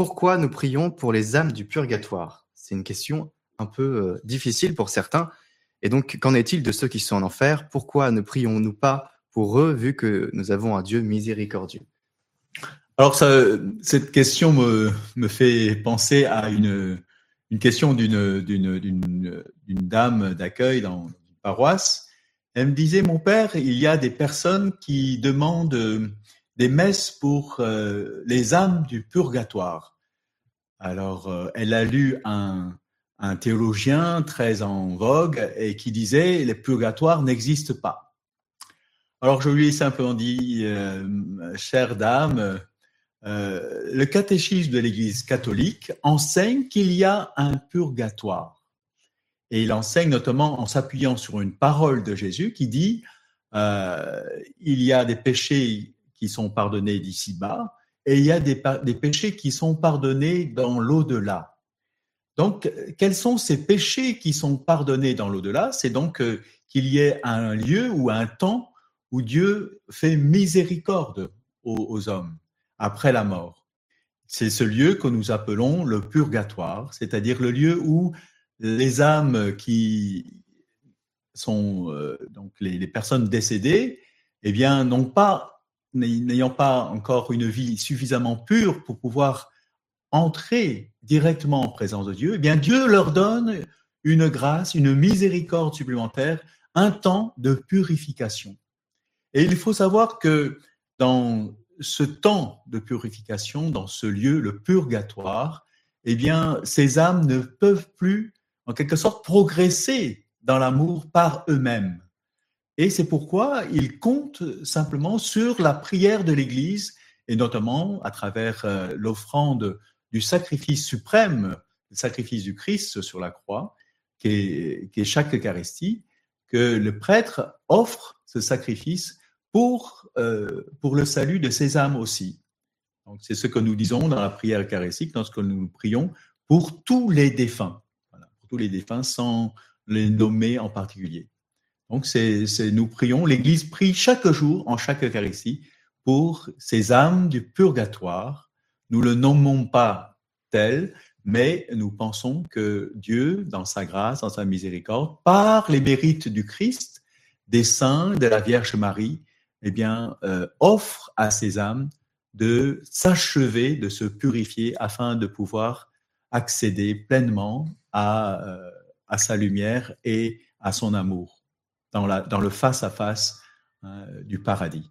pourquoi nous prions pour les âmes du purgatoire? C'est une question un peu euh, difficile pour certains. Et donc, qu'en est-il de ceux qui sont en enfer? Pourquoi ne prions-nous pas pour eux, vu que nous avons un Dieu miséricordieux? Alors, cette question me, me, fait penser à une, une question d'une dame d'accueil dans une paroisse. Elle me disait, mon père, il y a des personnes qui demandent des messes pour euh, les âmes du purgatoire. Alors, euh, elle a lu un, un, théologien très en vogue et qui disait les purgatoires n'existent pas. Alors, je lui ai simplement dit, euh, chère dame, le catéchisme de l'Église catholique enseigne qu'il y a un purgatoire. Et il enseigne notamment en s'appuyant sur une parole de Jésus qui dit, il y a des péchés qui sont pardonnés d'ici-bas, et il y a des, péchés qui sont pardonnés dans l'au-delà. Donc, quels sont ces péchés qui sont pardonnés dans l'au-delà? C'est donc euh, qu'il y ait un lieu ou un temps où Dieu fait miséricorde aux, hommes après la mort. C'est ce lieu que nous appelons le purgatoire, c'est-à-dire le lieu où les âmes qui sont euh, donc les, les, personnes décédées, eh bien, n'ont pas n'ayant pas encore une vie suffisamment pure pour pouvoir entrer directement en présence de Dieu, eh bien Dieu leur donne une grâce, une miséricorde supplémentaire, un temps de purification. Et il faut savoir que dans ce temps de purification, dans ce lieu, le purgatoire, eh bien, ces âmes ne peuvent plus, en quelque sorte, progresser dans l'amour par eux-mêmes. Et c'est pourquoi il compte simplement sur la prière de l'Église, et notamment à travers euh, l'offrande du sacrifice suprême, le sacrifice du Christ sur la croix, qui est, chaque Eucharistie, que le prêtre offre ce sacrifice pour, euh, le salut de ses âmes aussi. C'est ce que nous disons dans la prière eucharistique, lorsque nous prions pour tous les défunts, pour tous les défunts sans les nommer en particulier. Donc, nous prions, l'Église prie chaque jour, en chaque Eucharistie, pour ces âmes du purgatoire. Nous le nommons pas tel, mais nous pensons que Dieu, dans sa grâce, dans sa miséricorde, par les mérites du Christ, des saints, de la Vierge Marie, eh bien, euh, offre à ces âmes de s'achever, de se purifier afin de pouvoir accéder pleinement à, euh, à sa lumière et à son amour dans, le face-à-face -face, euh, du paradis.